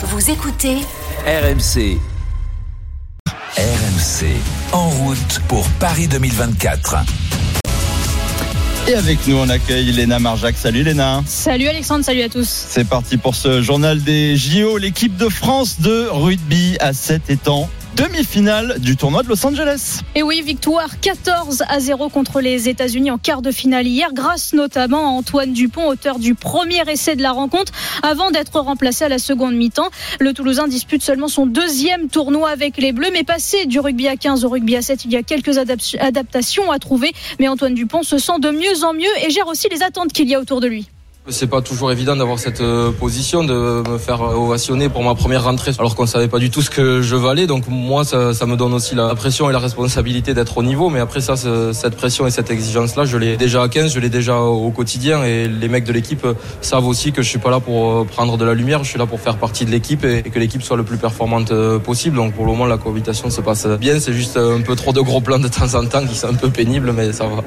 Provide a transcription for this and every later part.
Vous écoutez RMC. RMC. En route pour Paris 2024. Et avec nous, on accueille Léna Marjac. Salut Léna. Salut Alexandre, salut à tous. C'est parti pour ce journal des JO. L'équipe de France de rugby à 7 étangs demi-finale du tournoi de Los Angeles. Et oui, victoire 14 à 0 contre les États-Unis en quart de finale hier, grâce notamment à Antoine Dupont, auteur du premier essai de la rencontre, avant d'être remplacé à la seconde mi-temps. Le Toulousain dispute seulement son deuxième tournoi avec les Bleus, mais passé du rugby à 15 au rugby à 7, il y a quelques adaptations à trouver. Mais Antoine Dupont se sent de mieux en mieux et gère aussi les attentes qu'il y a autour de lui. C'est pas toujours évident d'avoir cette euh, position, de me faire ovationner pour ma première rentrée, alors qu'on savait pas du tout ce que je valais. Donc moi, ça, ça me donne aussi la pression et la responsabilité d'être au niveau. Mais après ça, cette pression et cette exigence-là, je l'ai déjà à 15, je l'ai déjà au quotidien. Et les mecs de l'équipe savent aussi que je suis pas là pour euh, prendre de la lumière, je suis là pour faire partie de l'équipe et que l'équipe soit le plus performante euh, possible. Donc pour le moment, la cohabitation se passe bien. C'est juste un peu trop de gros plans de temps en temps qui sont un peu pénibles, mais ça va.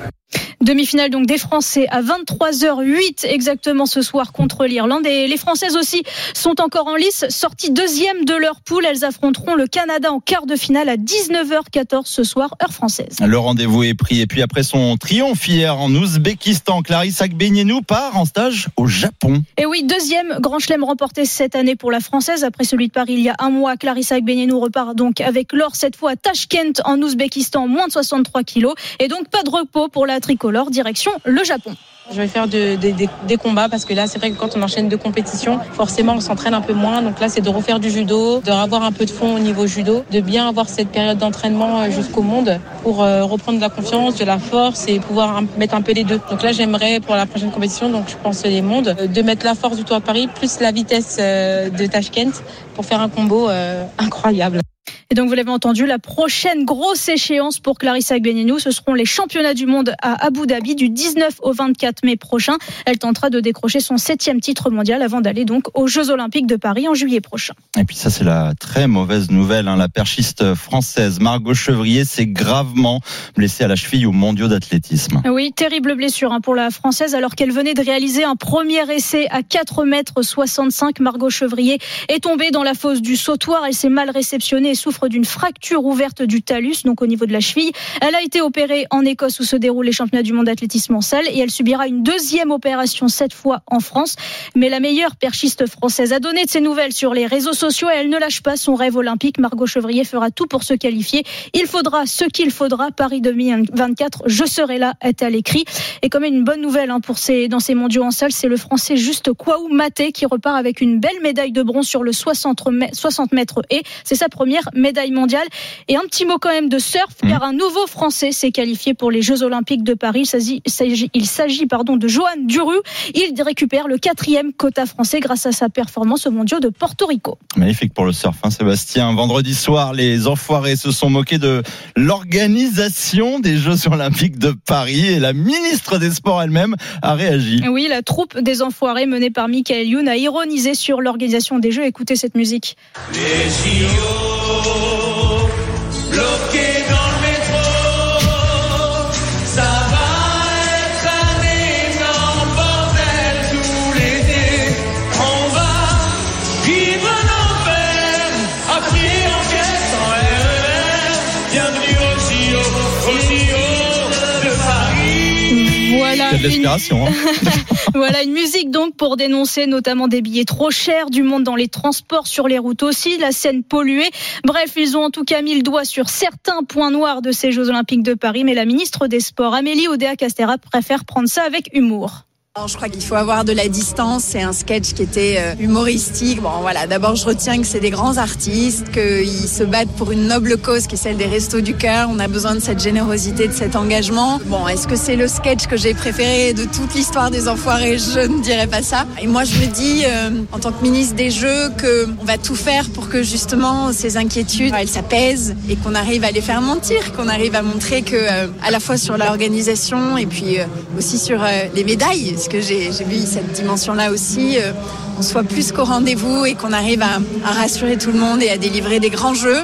Demi-finale donc des Français à 23h08 exactement ce soir contre l'Irlande. Et les Françaises aussi sont encore en lice, sorties deuxième de leur poule. Elles affronteront le Canada en quart de finale à 19h14 ce soir, heure française. Le rendez-vous est pris. Et puis après son triomphe hier en Ouzbékistan, Clarisse Agbenienou part en stage au Japon. Et oui, deuxième grand chelem remporté cette année pour la Française. Après celui de Paris il y a un mois, Clarissa Agbenienou repart donc avec l'or cette fois à Tashkent en Ouzbékistan, moins de 63 kilos. Et donc pas de repos pour la tricolore leur direction le Japon. Je vais faire de, des combats parce que là, c'est vrai que quand on enchaîne deux compétitions, forcément, on s'entraîne un peu moins. Donc là, c'est de refaire du judo, de avoir un peu de fond au niveau judo, de bien avoir cette période d'entraînement euh, jusqu'au monde pour euh, reprendre de la confiance, de la force et pouvoir mettre un peu les deux. Donc là, j'aimerais pour la prochaine compétition, donc je pense les mondes, euh, de mettre la force du Tour de Paris plus la vitesse de Tashkent pour faire un combo incroyable. Et donc, vous l'avez entendu, la prochaine grosse échéance pour Clarissa Agbenienou, ce seront les championnats du monde à Abu Dhabi du 19 au 24 mai prochain. Elle tentera de décrocher son septième titre mondial avant d'aller donc aux Jeux Olympiques de Paris en juillet prochain. Et puis ça, c'est la très mauvaise nouvelle. Hein. La perchiste française Margot Chevrier s'est gravement blessée à la cheville aux mondiaux d'athlétisme. Oui, terrible blessure hein, pour la française alors qu'elle venait de réaliser un premier essai à 4 mètres 65. Margot Chevrier est tombée dans la fosse du sautoir. Elle s'est mal réceptionnée et souffre d'une fracture ouverte du talus, donc au niveau de la cheville. Elle a été opérée en Écosse où se déroulent les championnats du monde d'athlétisme en salle et elle subira une deuxième opération cette fois en France. Mais la meilleure perchiste française a donné de ses nouvelles sur les réseaux sociaux et elle ne lâche pas son rêve olympique. Margot Chevrier fera tout pour se qualifier. Il faudra ce qu'il faudra. Paris 2024, je serai là, est à l'écrit. Et comme une bonne nouvelle hein, pour ces, dans ces mondiaux en salle, c'est le français Juste Kwaou Maté qui repart avec une belle médaille de bronze sur le 60 mètres et c'est sa première médaille médaille mondiale. Et un petit mot quand même de surf, mmh. car un nouveau Français s'est qualifié pour les Jeux Olympiques de Paris. Il s'agit pardon, de Johan Duru. Il récupère le quatrième quota français grâce à sa performance au mondiaux de Porto Rico. Magnifique pour le surf, hein, Sébastien. Vendredi soir, les enfoirés se sont moqués de l'organisation des Jeux Olympiques de Paris et la ministre des Sports elle-même a réagi. Oui, la troupe des enfoirés menée par Michael Youn a ironisé sur l'organisation des Jeux. Écoutez cette musique. Les Oh. De l'inspiration. Hein. voilà une musique donc pour dénoncer notamment des billets trop chers, du monde dans les transports, sur les routes aussi, la scène polluée. Bref, ils ont en tout cas mis le doigt sur certains points noirs de ces Jeux Olympiques de Paris, mais la ministre des Sports, Amélie Oudéa-Castéra, préfère prendre ça avec humour je crois qu'il faut avoir de la distance. C'est un sketch qui était euh, humoristique. Bon, voilà. D'abord, je retiens que c'est des grands artistes, qu'ils se battent pour une noble cause qui est celle des Restos du Cœur. On a besoin de cette générosité, de cet engagement. Bon, est-ce que c'est le sketch que j'ai préféré de toute l'histoire des Enfoirés? Je ne dirais pas ça. Et moi, je me dis, euh, en tant que ministre des Jeux, que on va tout faire pour que justement ces inquiétudes, elles s'apaisent et qu'on arrive à les faire mentir, qu'on arrive à montrer que, euh, à la fois sur l'organisation et puis aussi sur les médailles parce que j'ai vu cette dimension-là aussi, euh, on soit plus qu'au rendez-vous et qu'on arrive à rassurer tout le monde et à délivrer des grands jeux.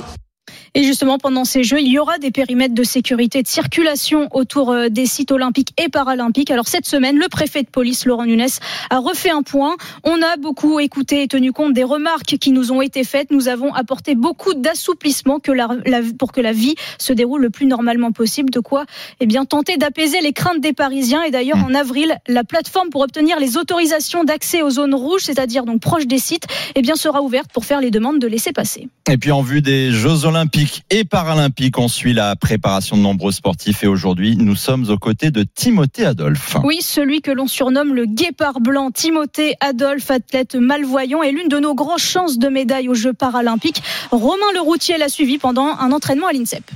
Et justement, pendant ces Jeux, il y aura des périmètres de sécurité de circulation autour euh, des sites olympiques et paralympiques. Alors cette semaine, le préfet de police, Laurent Nunes, a refait un point. On a beaucoup écouté et tenu compte des remarques qui nous ont été faites. Nous avons apporté beaucoup d'assouplissement que la, pour que la vie se déroule le plus normalement possible. De quoi eh bien, tenter d'apaiser les craintes des Parisiens. Et d'ailleurs, en avril, la plateforme pour obtenir les autorisations d'accès aux zones rouges, c'est-à-dire donc proches des sites, eh bien, sera ouverte pour faire les demandes de laisser passer. Et puis en vue des Jeux Olympiques et Paralympiques, on suit la préparation de nombreux sportifs et aujourd'hui, nous sommes aux côtés de Timothée Adolphe. Oui, celui que l'on surnomme le guépard blanc. Timothée Adolphe, athlète malvoyant, est l'une de nos grandes chances de médaille aux Jeux Paralympiques. Romain Leroutier l'a suivi pendant un entraînement à l'INSEP.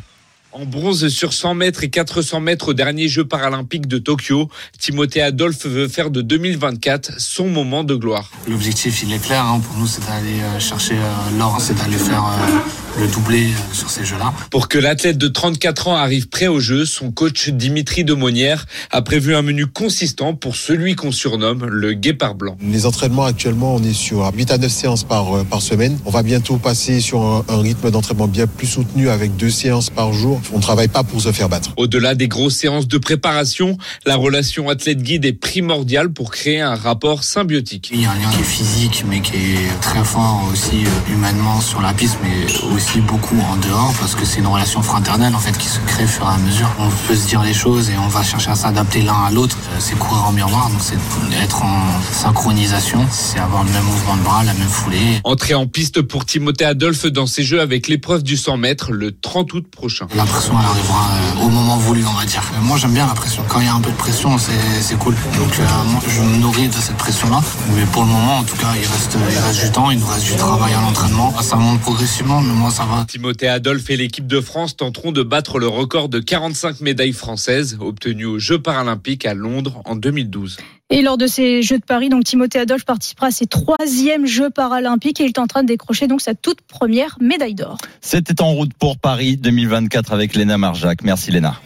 En bronze sur 100 mètres et 400 mètres aux derniers Jeux paralympiques de Tokyo, Timothée Adolphe veut faire de 2024 son moment de gloire. L'objectif, il est clair. Hein. Pour nous, c'est d'aller euh, chercher euh, l'or, c'est d'aller faire euh, le doublé sur ces Jeux-là. Pour que l'athlète de 34 ans arrive prêt aux Jeux, son coach Dimitri Demonière a prévu un menu consistant pour celui qu'on surnomme le guépard blanc. Les entraînements actuellement, on est sur 8 à 9 séances par, par semaine. On va bientôt passer sur un, un rythme d'entraînement bien plus soutenu avec deux séances par jour on ne travaille pas pour se faire battre. Au-delà des grosses séances de préparation, la relation athlète-guide est primordiale pour créer un rapport symbiotique. Il y a un lien qui est physique, mais qui est très fort aussi euh, humainement sur la piste, mais aussi beaucoup en dehors, parce que c'est une relation fraternelle en fait qui se crée au fur et à mesure. On peut se dire les choses et on va chercher à s'adapter l'un à l'autre. Euh, c'est courir en miroir, donc c'est être en synchronisation, c'est avoir le même mouvement de bras, la même foulée. Entrée en piste pour Timothée Adolphe dans ses jeux avec l'épreuve du 100 mètres le 30 août prochain pression elle arrivera euh, au moment voulu, on va dire. Euh, moi j'aime bien la pression. Quand il y a un peu de pression, c'est cool. Donc euh, moi, je me nourris de cette pression-là. Mais pour le moment, en tout cas, il reste, il reste du temps, il nous reste du travail à l'entraînement. Ça monte progressivement, mais moi ça va. Timothée Adolphe et l'équipe de France tenteront de battre le record de 45 médailles françaises obtenues aux Jeux paralympiques à Londres en 2012. Et lors de ces Jeux de Paris, donc Timothée Adolphe participera à ses troisièmes Jeux paralympiques et il est en train de décrocher donc sa toute première médaille d'or. C'était en route pour Paris 2024 avec Léna Marjac. Merci Léna.